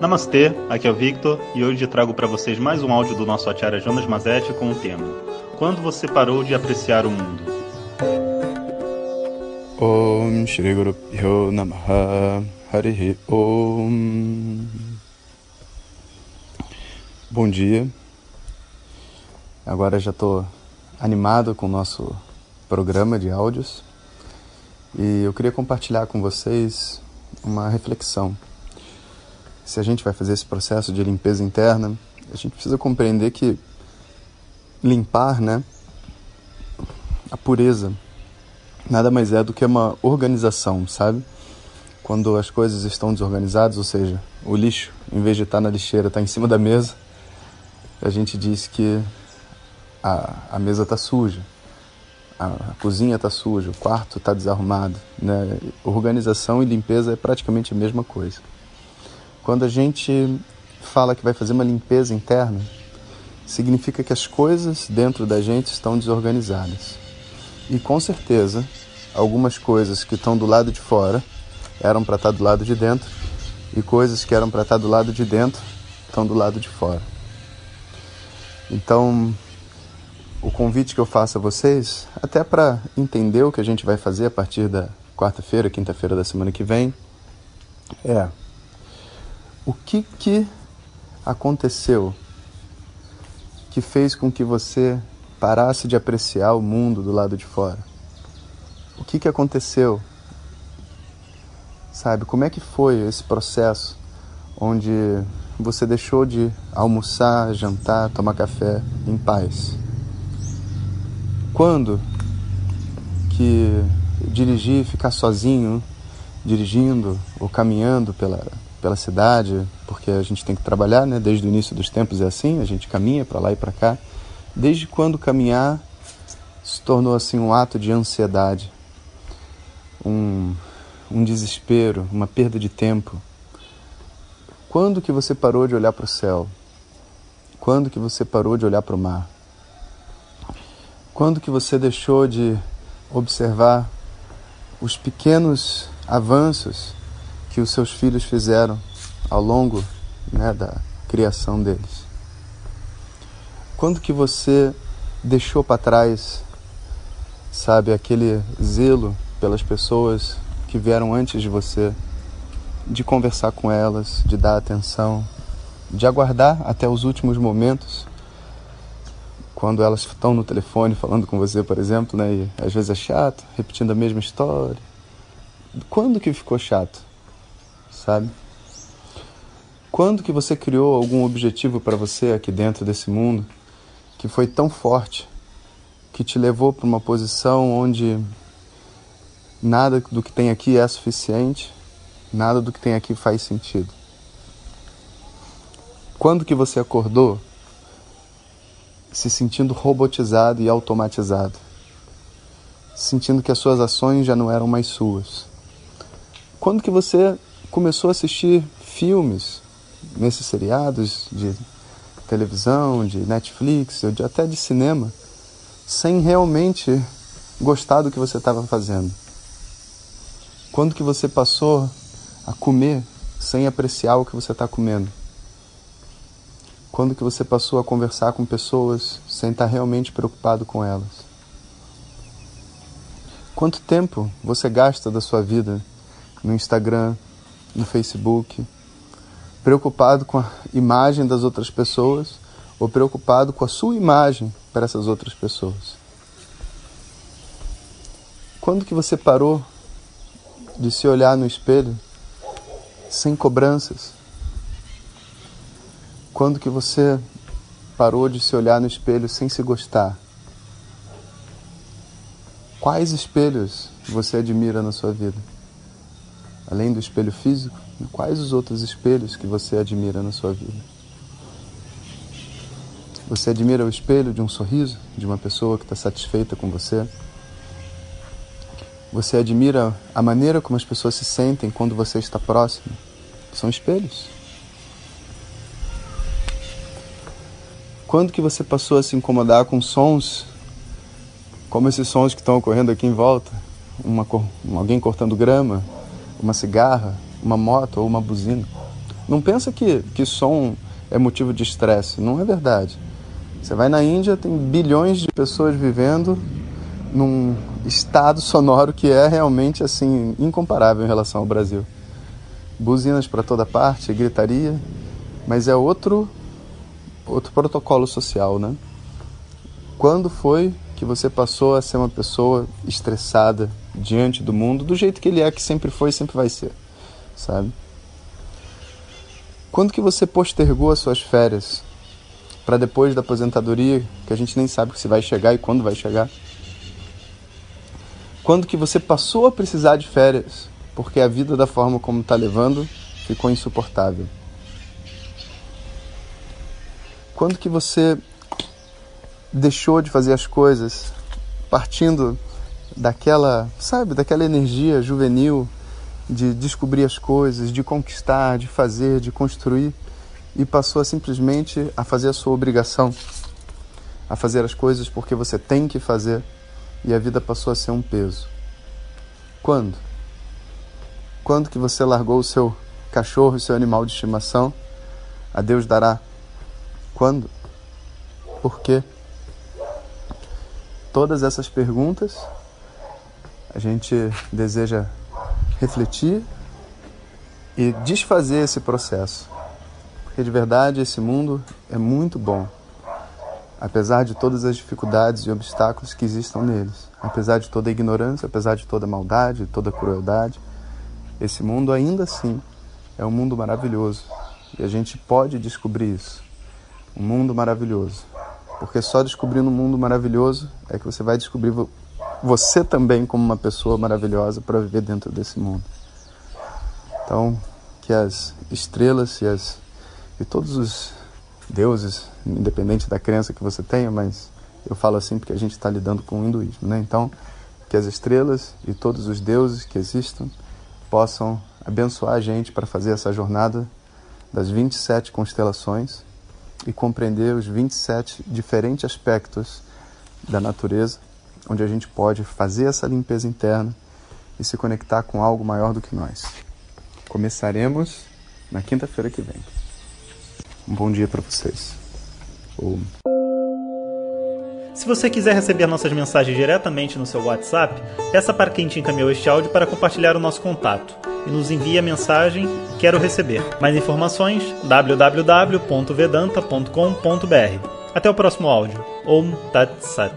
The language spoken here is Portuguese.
Namastê, aqui é o Victor e hoje trago para vocês mais um áudio do nosso Acharya Jonas Mazetti com o tema Quando você parou de apreciar o mundo? Om Shri Om Bom dia. Agora já estou animado com o nosso programa de áudios e eu queria compartilhar com vocês uma reflexão se a gente vai fazer esse processo de limpeza interna, a gente precisa compreender que limpar, né, a pureza nada mais é do que uma organização, sabe? Quando as coisas estão desorganizadas, ou seja, o lixo, em vez de estar na lixeira, está em cima da mesa, a gente diz que a, a mesa está suja, a, a cozinha está suja, o quarto está desarrumado. Né? Organização e limpeza é praticamente a mesma coisa. Quando a gente fala que vai fazer uma limpeza interna, significa que as coisas dentro da gente estão desorganizadas. E com certeza, algumas coisas que estão do lado de fora eram para estar tá do lado de dentro, e coisas que eram para estar tá do lado de dentro estão do lado de fora. Então, o convite que eu faço a vocês, até para entender o que a gente vai fazer a partir da quarta-feira, quinta-feira da semana que vem, é o que, que aconteceu que fez com que você parasse de apreciar o mundo do lado de fora? O que, que aconteceu? Sabe, como é que foi esse processo onde você deixou de almoçar, jantar, tomar café em paz? Quando que dirigir, ficar sozinho, dirigindo ou caminhando pela pela cidade, porque a gente tem que trabalhar, né? Desde o início dos tempos é assim, a gente caminha para lá e para cá. Desde quando caminhar se tornou assim um ato de ansiedade, um, um desespero, uma perda de tempo. Quando que você parou de olhar para o céu? Quando que você parou de olhar para o mar? Quando que você deixou de observar os pequenos avanços que os seus filhos fizeram ao longo né, da criação deles? Quando que você deixou para trás, sabe, aquele zelo pelas pessoas que vieram antes de você, de conversar com elas, de dar atenção, de aguardar até os últimos momentos, quando elas estão no telefone falando com você, por exemplo, né, e às vezes é chato, repetindo a mesma história. Quando que ficou chato? Sabe? Quando que você criou algum objetivo para você aqui dentro desse mundo que foi tão forte que te levou para uma posição onde nada do que tem aqui é suficiente, nada do que tem aqui faz sentido? Quando que você acordou se sentindo robotizado e automatizado, sentindo que as suas ações já não eram mais suas? Quando que você começou a assistir filmes nesses seriados de televisão, de Netflix, ou de, até de cinema, sem realmente gostar do que você estava fazendo? Quando que você passou a comer sem apreciar o que você está comendo? Quando que você passou a conversar com pessoas sem estar tá realmente preocupado com elas? Quanto tempo você gasta da sua vida no Instagram, no Facebook, preocupado com a imagem das outras pessoas ou preocupado com a sua imagem para essas outras pessoas? Quando que você parou de se olhar no espelho sem cobranças? Quando que você parou de se olhar no espelho sem se gostar? Quais espelhos você admira na sua vida? Além do espelho físico, quais os outros espelhos que você admira na sua vida? Você admira o espelho de um sorriso, de uma pessoa que está satisfeita com você? Você admira a maneira como as pessoas se sentem quando você está próximo? São espelhos. Quando que você passou a se incomodar com sons, como esses sons que estão ocorrendo aqui em volta? Uma, alguém cortando grama, uma cigarra, uma moto ou uma buzina. Não pensa que, que som é motivo de estresse. Não é verdade. Você vai na Índia, tem bilhões de pessoas vivendo num estado sonoro que é realmente assim incomparável em relação ao Brasil. Buzinas para toda parte, gritaria, mas é outro outro protocolo social, né? Quando foi que você passou a ser uma pessoa estressada diante do mundo, do jeito que ele é, que sempre foi e sempre vai ser, sabe? Quando que você postergou as suas férias para depois da aposentadoria, que a gente nem sabe se vai chegar e quando vai chegar? Quando que você passou a precisar de férias, porque a vida da forma como está levando ficou insuportável? Quando que você deixou de fazer as coisas partindo daquela, sabe, daquela energia juvenil de descobrir as coisas, de conquistar, de fazer, de construir e passou a simplesmente a fazer a sua obrigação, a fazer as coisas porque você tem que fazer e a vida passou a ser um peso. Quando? Quando que você largou o seu cachorro, o seu animal de estimação? A Deus dará. Quando? Por quê? todas essas perguntas, a gente deseja refletir e desfazer esse processo. Porque de verdade esse mundo é muito bom, apesar de todas as dificuldades e obstáculos que existam neles, apesar de toda a ignorância, apesar de toda a maldade, toda a crueldade, esse mundo ainda assim é um mundo maravilhoso e a gente pode descobrir isso. Um mundo maravilhoso. Porque só descobrindo um mundo maravilhoso é que você vai descobrir você também como uma pessoa maravilhosa para viver dentro desse mundo. Então, que as estrelas e, as, e todos os deuses, independente da crença que você tenha, mas eu falo assim porque a gente está lidando com o hinduísmo, né? Então, que as estrelas e todos os deuses que existam possam abençoar a gente para fazer essa jornada das 27 constelações e compreender os 27 diferentes aspectos da natureza, onde a gente pode fazer essa limpeza interna e se conectar com algo maior do que nós. Começaremos na quinta-feira que vem. Um bom dia para vocês. Ou... Se você quiser receber nossas mensagens diretamente no seu WhatsApp, peça para quem te encaminhou este áudio para compartilhar o nosso contato e nos envie a mensagem Quero receber. Mais informações www.vedanta.com.br. Até o próximo áudio. Om Tat Sat.